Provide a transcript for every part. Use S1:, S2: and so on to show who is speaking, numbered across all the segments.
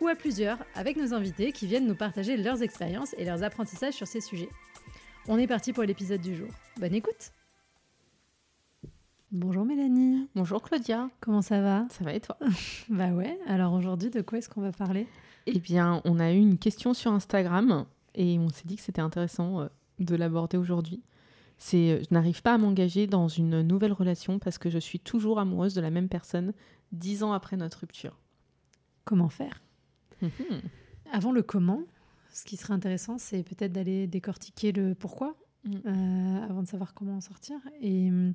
S1: ou à plusieurs avec nos invités qui viennent nous partager leurs expériences et leurs apprentissages sur ces sujets. On est parti pour l'épisode du jour. Bonne écoute Bonjour Mélanie.
S2: Bonjour Claudia.
S1: Comment ça va?
S2: Ça va et toi?
S1: Bah ouais, alors aujourd'hui de quoi est-ce qu'on va parler?
S2: Eh bien, on a eu une question sur Instagram et on s'est dit que c'était intéressant euh, de l'aborder aujourd'hui. C'est euh, je n'arrive pas à m'engager dans une nouvelle relation parce que je suis toujours amoureuse de la même personne dix ans après notre rupture.
S1: Comment faire? Avant le comment, ce qui serait intéressant, c'est peut-être d'aller décortiquer le pourquoi
S2: Mm.
S1: euh, avant de savoir comment en sortir. Et hum,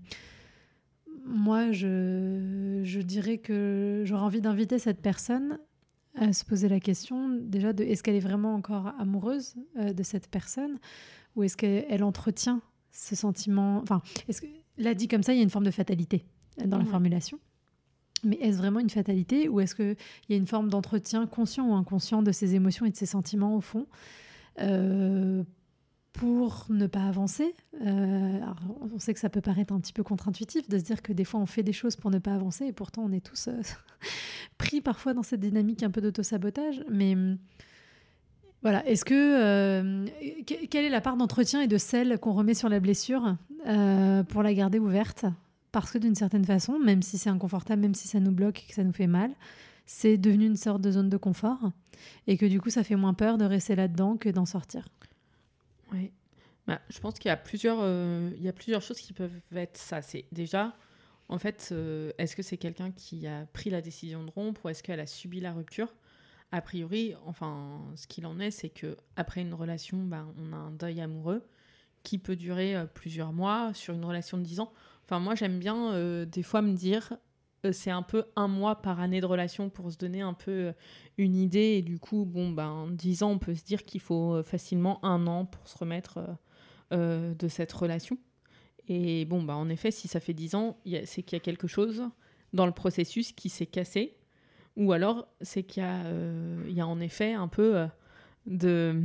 S1: moi, je, je dirais que j'aurais envie d'inviter cette personne à se poser la question déjà de est-ce qu'elle est vraiment encore amoureuse euh, de cette personne ou est-ce qu'elle entretient ce sentiment Enfin, est-ce que là dit comme ça, il y a une forme de fatalité dans la formulation. Mais est-ce vraiment une fatalité ou est-ce qu'il y a une forme d'entretien conscient ou inconscient de ses émotions et de ses sentiments au fond euh, pour ne pas avancer? Euh, On sait que ça peut paraître un petit peu contre-intuitif de se dire que des fois on fait des choses pour ne pas avancer et pourtant on est tous euh, pris parfois dans cette dynamique un peu d'auto-sabotage. Mais hum, voilà, est-ce que que- quelle est la part d'entretien et de sel qu'on remet sur la blessure pour la garder ouverte? Parce que d'une certaine façon, même si c'est inconfortable, même si ça nous bloque et que ça nous fait mal, c'est devenu une sorte de zone de confort et que du coup ça fait moins peur de rester là-dedans que d'en sortir.
S2: Oui. Bah, je pense qu'il y a plusieurs, euh, y a plusieurs choses qui peuvent être ça. Déjà, en fait, euh, est-ce que c'est quelqu'un qui a pris la décision de rompre ou est-ce qu'elle a subi la rupture? A priori, enfin, ce qu'il en est, c'est que après une relation, bah, on a un deuil amoureux qui peut durer euh, plusieurs mois sur une relation de 10 ans. Enfin, moi, j'aime bien euh, des fois me dire, euh, c'est un peu un mois par année de relation pour se donner un peu euh, une idée. Et du coup, bon, ben, 10 ans, on peut se dire qu'il faut euh, facilement un an pour se remettre de cette relation. Et bon, bah, en effet, si ça fait 10 ans, c'est qu'il y a quelque chose dans le processus qui s'est cassé. Ou alors, c'est qu'il y, a, euh, y a en effet un peu de,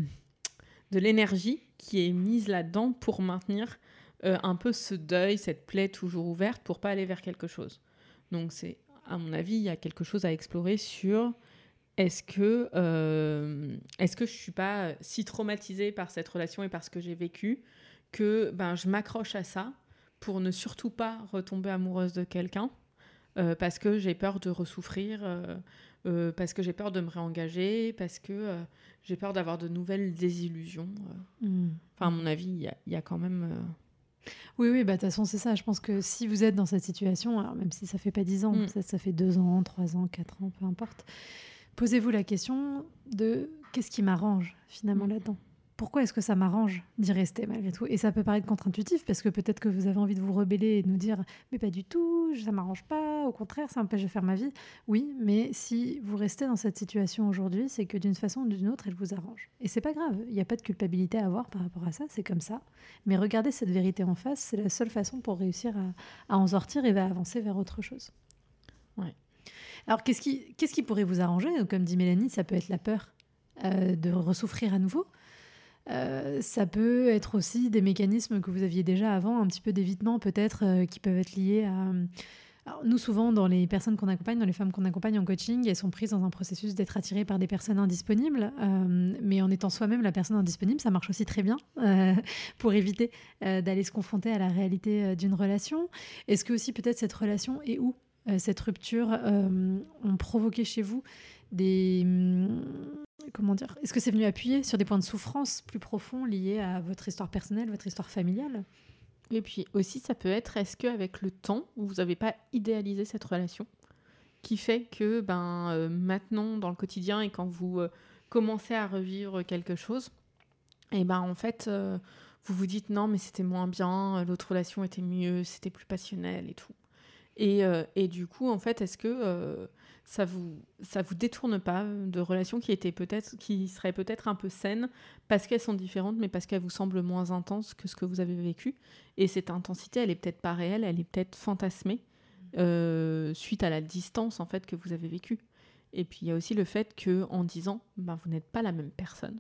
S2: de l'énergie qui est mise là-dedans pour maintenir euh, un peu ce deuil, cette plaie toujours ouverte pour pas aller vers quelque chose. Donc, c'est, à mon avis, il y a quelque chose à explorer sur est-ce que, euh, est-ce que je suis pas si traumatisée par cette relation et par ce que j'ai vécu que ben, je m'accroche à ça pour ne surtout pas retomber amoureuse de quelqu'un euh, parce que j'ai peur de ressouffrir, euh, euh, parce que j'ai peur de me réengager, parce que j'ai peur d'avoir de nouvelles désillusions. euh. Enfin, à mon avis, il y a, il y a quand même...
S1: Oui, oui, bah, de toute façon, c'est ça. Je pense que si vous êtes dans cette situation, alors même si ça fait pas 10 ans,
S2: Mm.
S1: ça, ça fait 2 ans, 3 ans, 4 ans, peu importe, posez-vous la question de qu'est-ce qui m'arrange finalement
S2: Mm.
S1: là-dedans Pourquoi est-ce que ça m'arrange d'y rester malgré tout? Et ça peut paraître contre-intuitif parce que peut-être que vous avez envie de vous rebeller et de nous dire mais pas du tout, ça m'arrange pas, au contraire, ça m'empêche de faire ma vie. Oui, mais si vous restez dans cette situation aujourd'hui, c'est que d'une façon ou d'une autre, elle vous arrange. Et c'est pas grave, il n'y a pas de culpabilité à avoir par rapport à ça, c'est comme ça. Mais regardez cette vérité en face, c'est la seule façon pour réussir à, à en sortir et à avancer vers autre chose.
S2: Ouais.
S1: Alors, qu'est-ce qui, qu'est-ce qui pourrait vous arranger? Comme dit Mélanie, ça peut être la peur euh, de ressouffrir à nouveau. Euh, ça peut être aussi des mécanismes que vous aviez déjà avant, un petit peu d'évitement peut-être, euh, qui peuvent être liés à... Alors, nous, souvent, dans les personnes qu'on accompagne, dans les femmes qu'on accompagne en coaching, elles sont prises dans un processus d'être attirées par des personnes indisponibles. euh, mais en étant soi-même la personne indisponible, ça marche aussi très bien euh, pour éviter euh, d'aller se confronter à la réalité euh, d'une relation. Est-ce que aussi peut-être cette relation et où euh, cette rupture euh, ont provoqué chez vous des... Comment dire Est-ce que c'est venu appuyer sur des points de souffrance plus profonds liés à votre histoire personnelle, votre histoire familiale?
S2: Et puis aussi, ça peut être, est-ce qu'avec le temps, vous n'avez pas idéalisé cette relation qui fait que ben, euh, maintenant, dans le quotidien, et quand vous euh, commencez à revivre quelque chose, et ben en fait, euh, vous vous dites non, mais c'était moins bien, l'autre relation était mieux, c'était plus passionnel et tout. Et, euh, et du coup, en fait, est-ce que euh, ça vous ça vous détourne pas de relations qui étaient peut-être qui seraient peut-être un peu saines parce qu'elles sont différentes mais parce qu'elles vous semblent moins intenses que ce que vous avez vécu? Et cette intensité elle est peut-être pas réelle elle est peut-être fantasmée euh, suite à la distance en fait que vous avez vécue. Et puis il y a aussi le fait que en 10 ans ben, vous n'êtes pas la même personne.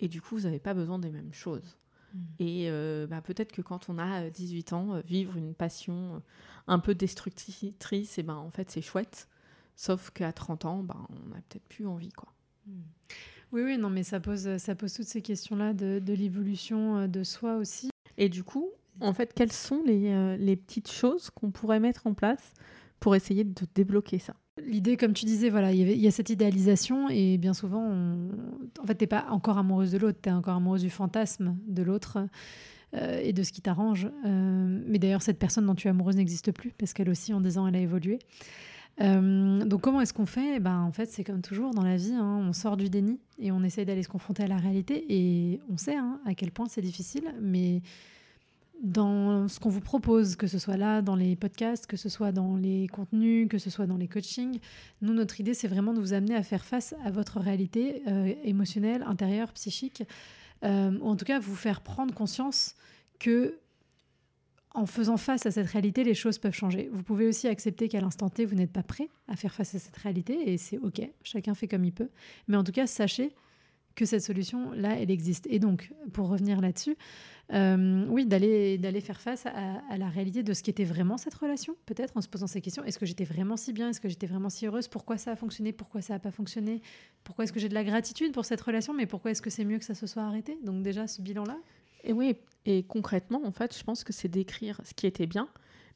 S2: Et du coup vous n'avez pas besoin des mêmes choses mm. et euh, ben, peut-être que quand on a 18 ans euh, vivre une passion un peu destructrice et ben en fait c'est chouette Sauf qu'à 30 ans, ben, on n'a peut-être plus envie. Quoi. Hmm.
S1: Oui, oui, non, mais ça pose, ça pose toutes ces questions-là de, de l'évolution euh, de soi aussi.
S2: Et du coup, en fait, quelles sont les, euh, les petites choses qu'on pourrait mettre en place pour essayer de débloquer ça?
S1: L'idée, comme tu disais, voilà, il y, a cette idéalisation et bien souvent, en fait, tu n'es pas encore amoureuse de l'autre, tu es encore amoureuse du fantasme de l'autre euh, et de ce qui t'arrange. mais d'ailleurs, cette personne dont tu es amoureuse n'existe plus parce qu'elle aussi, en 10 ans, elle a évolué. Euh, donc comment est-ce qu'on fait? Eh ben, En fait, c'est comme toujours dans la vie, hein, on sort du déni et on essaye d'aller se confronter à la réalité. Et on sait hein, à quel point c'est difficile, mais dans ce qu'on vous propose, que ce soit là, dans les podcasts, que ce soit dans les contenus, que ce soit dans les coachings, nous, notre idée, c'est vraiment de vous amener à faire face à votre réalité euh, émotionnelle, intérieure, psychique, euh, ou en tout cas vous faire prendre conscience que en faisant face à cette réalité, les choses peuvent changer. Vous pouvez aussi accepter qu'à l'instant T, vous n'êtes pas prêt à faire face à cette réalité, et c'est OK, chacun fait comme il peut. Mais en tout cas, sachez que cette solution-là, elle existe. Et donc, pour revenir là-dessus, euh, oui, d'aller d'aller faire face à, la réalité de ce qu'était vraiment cette relation, peut-être en se posant ces questions. Est-ce que j'étais vraiment si bien? Est-ce que j'étais vraiment si heureuse? Pourquoi ça a fonctionné? Pourquoi ça n'a pas fonctionné? Pourquoi est-ce que j'ai de la gratitude pour cette relation? Mais pourquoi est-ce que c'est mieux que ça se soit arrêté? Donc déjà, ce bilan-là.
S2: Et oui, et concrètement, en fait, je pense que c'est d'écrire ce qui était bien,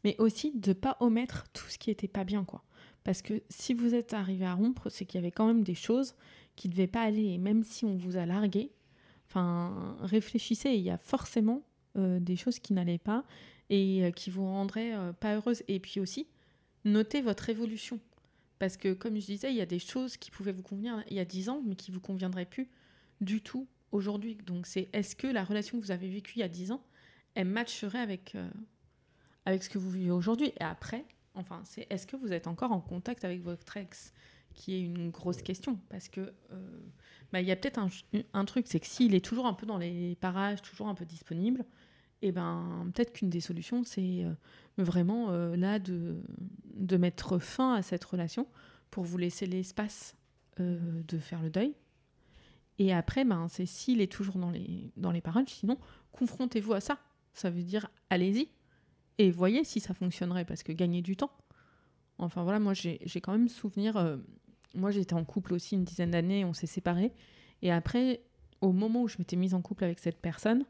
S2: mais aussi de pas omettre tout ce qui était pas bien, quoi. Parce que si vous êtes arrivé à rompre, c'est qu'il y avait quand même des choses qui ne devaient pas aller. Et même si on vous a largué, enfin, réfléchissez, il y a forcément euh, des choses qui n'allaient pas et euh, qui vous rendraient euh, pas heureuse. Et puis aussi, notez votre évolution. Parce que, comme je disais, il y a des choses qui pouvaient vous convenir il y a 10 ans, mais qui ne vous conviendraient plus du tout aujourd'hui. Donc c'est est-ce que la relation que vous avez vécue il y a 10 ans, elle matcherait avec, avec ce que vous vivez aujourd'hui? Et après, enfin, c'est est-ce que vous êtes encore en contact avec votre ex? Qui est une grosse question parce que euh, bah, il y a peut-être un, un, truc, c'est que s'il est toujours un peu dans les parages, toujours un peu disponible, et eh ben peut-être qu'une des solutions c'est euh, vraiment là de, de mettre fin à cette relation pour vous laisser l'espace de faire le deuil et après, ben, c'est s'il est toujours dans les, dans les paroles, sinon, confrontez-vous à ça. Ça veut dire, allez-y et voyez si ça fonctionnerait, parce que gagner du temps. Enfin voilà, moi j'ai quand même souvenir, euh, moi j'étais en couple aussi une dizaine d'années, on s'est séparés, et après, au moment où je m'étais mise en couple avec cette personne,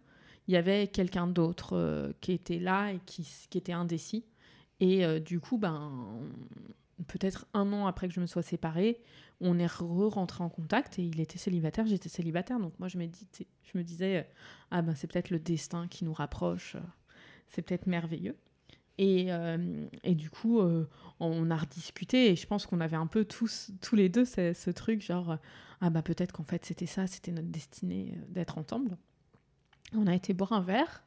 S2: il y avait quelqu'un d'autre euh, qui était là et qui, était indécis. Et euh, du coup, ben, peut-être un an après que je me sois séparée, on est re-rentré en contact et il était célibataire, j'étais célibataire. Donc moi, je me, je me disais, ah ben c'est peut-être le destin qui nous rapproche, c'est peut-être merveilleux. Et, euh, et, du coup, euh, on a rediscuté et je pense qu'on avait un peu tous, tous les deux ce, ce truc genre, ah bah peut-être qu'en fait c'était ça, c'était notre destinée euh, d'être ensemble. On a été boire un verre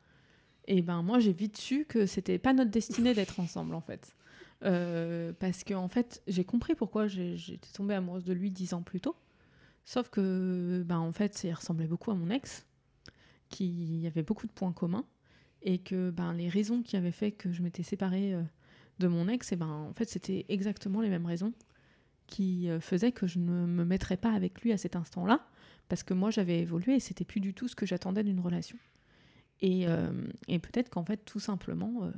S2: et ben moi j'ai vite su que c'était pas notre destinée d'être ensemble en fait. Euh, parce que en fait, j'ai compris pourquoi j'étais tombée amoureuse de lui dix ans plus tôt. Sauf que, ben, en fait, il ressemblait beaucoup à mon ex, qui avait beaucoup de points communs, et que ben, les raisons qui avaient fait que je m'étais séparée euh, de mon ex, et ben, en fait, c'était exactement les mêmes raisons qui euh, faisaient que je ne me mettrais pas avec lui à cet instant-là, parce que moi, j'avais évolué et c'était plus du tout ce que j'attendais d'une relation. Et, et peut-être qu'en fait, tout simplement,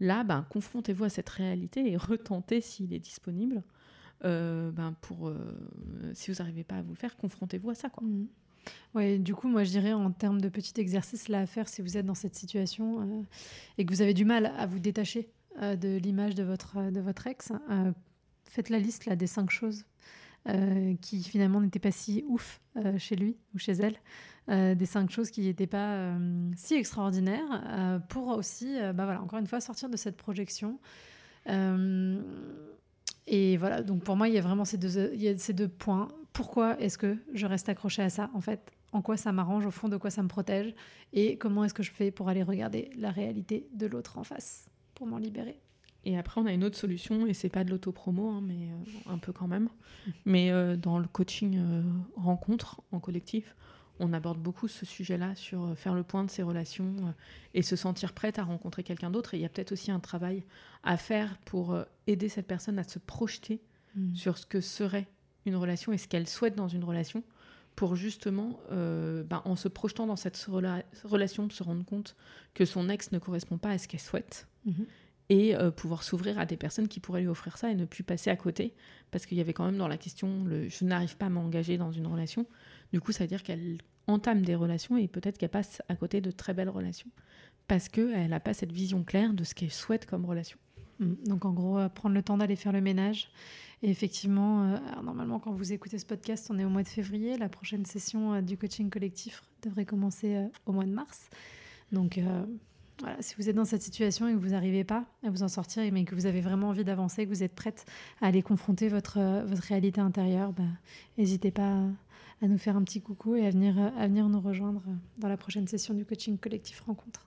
S2: Là, ben, confrontez-vous à cette réalité et retentez s'il est disponible. Euh, ben, pour, euh, si vous n'arrivez pas à vous le faire, confrontez-vous à ça.
S1: Mmh. Ouais, du coup, moi je dirais en termes de petit exercice là à faire si vous êtes dans cette situation euh, et que vous avez du mal à vous détacher de l'image de votre, de votre ex, faites la liste là, des cinq choses qui finalement n'étaient pas si ouf chez lui ou chez elle. Euh, des cinq choses qui n'étaient pas euh, si extraordinaires, euh, pour aussi, bah voilà, encore une fois, sortir de cette projection. et voilà, donc pour moi, il y a vraiment ces deux, il y a ces deux points. Pourquoi est-ce que je reste accrochée à ça En fait, en quoi ça m'arrange, au fond, de quoi ça me protège, et comment est-ce que je fais pour aller regarder la réalité de l'autre en face, pour m'en libérer?
S2: Et après, on a une autre solution, et c'est pas de l'autopromo, hein, mais euh, un peu quand même. Mais euh, dans le coaching euh, rencontre en collectif, on aborde beaucoup ce sujet-là sur faire le point de ses relations et se sentir prête à rencontrer quelqu'un d'autre. Et il y a peut-être aussi un travail à faire pour aider cette personne à se projeter
S1: Mm.
S2: sur ce que serait une relation et ce qu'elle souhaite dans une relation pour justement, euh, ben, en se projetant dans cette rela- relation, se rendre compte que son ex ne correspond pas à ce qu'elle souhaite
S1: Mhm.
S2: et euh, pouvoir s'ouvrir à des personnes qui pourraient lui offrir ça et ne plus passer à côté parce qu'il y avait quand même dans la question le je n'arrive pas à m'engager dans une relation. Du coup, ça veut dire qu'elle entame des relations et peut-être qu'elle passe à côté de très belles relations parce qu'elle n'a pas cette vision claire de ce qu'elle souhaite comme relation.
S1: Mm. Donc en gros, euh, prendre le temps d'aller faire le ménage. Et effectivement, euh, normalement, quand vous écoutez ce podcast, on est au mois de février. La prochaine session euh, du coaching collectif devrait commencer au mois de mars. Donc voilà, si vous êtes dans cette situation et que vous n'arrivez pas à vous en sortir, mais que vous avez vraiment envie d'avancer, que vous êtes prête à aller confronter votre, votre réalité intérieure, bah, n'hésitez pas à, nous faire un petit coucou et à venir, à venir nous rejoindre dans la prochaine session du coaching collectif rencontre.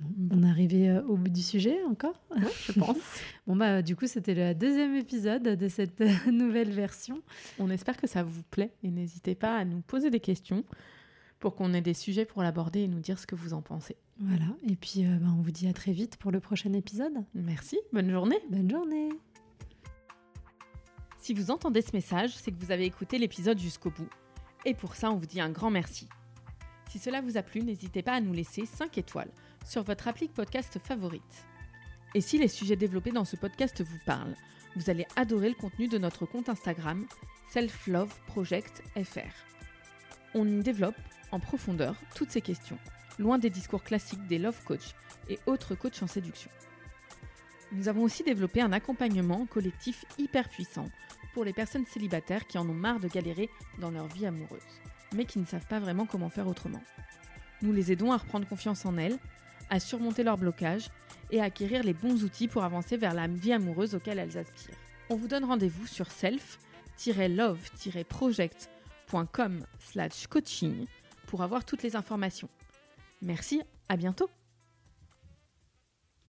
S1: Bon, on est arrivé euh, au bout du sujet encore
S2: je pense.
S1: Bon bah du coup c'était le deuxième épisode de cette euh, nouvelle version.
S2: On espère que ça vous plaît et n'hésitez pas à nous poser des questions pour qu'on ait des sujets pour l'aborder et nous dire ce que vous en pensez.
S1: Voilà, et puis euh, bah, on vous dit à très vite pour le prochain épisode.
S2: Merci, bonne journée.
S1: Bonne journée
S2: Si vous entendez ce message, c'est que vous avez écouté l'épisode jusqu'au bout. Et pour ça, on vous dit un grand merci. Si cela vous a plu, n'hésitez pas à nous laisser 5 étoiles sur votre appli podcast favorite. Et si les sujets développés dans ce podcast vous parlent, vous allez adorer le contenu de notre compte Instagram Self Love Project FR. On y développe en profondeur toutes ces questions, loin des discours classiques des love coach et autres coachs en séduction. Nous avons aussi développé un accompagnement collectif hyper puissant pour les personnes célibataires qui en ont marre de galérer dans leur vie amoureuse, mais qui ne savent pas vraiment comment faire autrement. Nous les aidons à reprendre confiance en elles, à surmonter leurs blocages et à acquérir les bons outils pour avancer vers la vie amoureuse auquel elles aspirent. On vous donne rendez-vous sur self-love-project.com slash coaching pour avoir toutes les informations. Merci, à bientôt